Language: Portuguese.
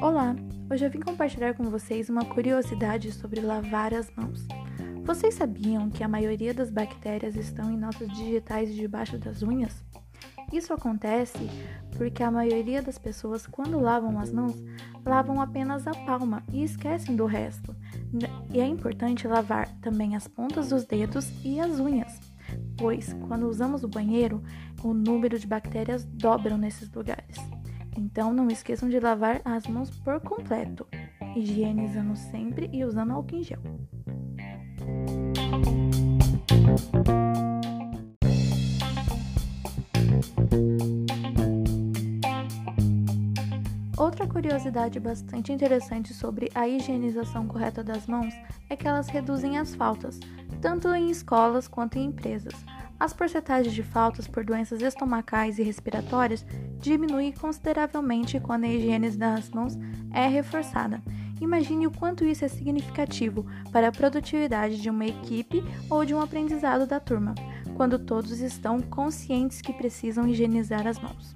Olá, hoje eu vim compartilhar com vocês uma curiosidade sobre lavar as mãos. Vocês sabiam que a maioria das bactérias estão em nossos digitais debaixo das unhas? Isso acontece porque a maioria das pessoas, quando lavam as mãos, lavam apenas a palma e esquecem do resto. E é importante lavar também as pontas dos dedos e as unhas, pois quando usamos o banheiro, o número de bactérias dobram nesses lugares. Então não esqueçam de lavar as mãos por completo, higienizando sempre e usando álcool em gel. Outra curiosidade bastante interessante sobre a higienização correta das mãos é que elas reduzem as faltas, tanto em escolas quanto em empresas. As porcentagens de faltas por doenças estomacais e respiratórias diminuem consideravelmente quando a higiene das mãos é reforçada. Imagine o quanto isso é significativo para a produtividade de uma equipe ou de um aprendizado da turma, quando todos estão conscientes que precisam higienizar as mãos.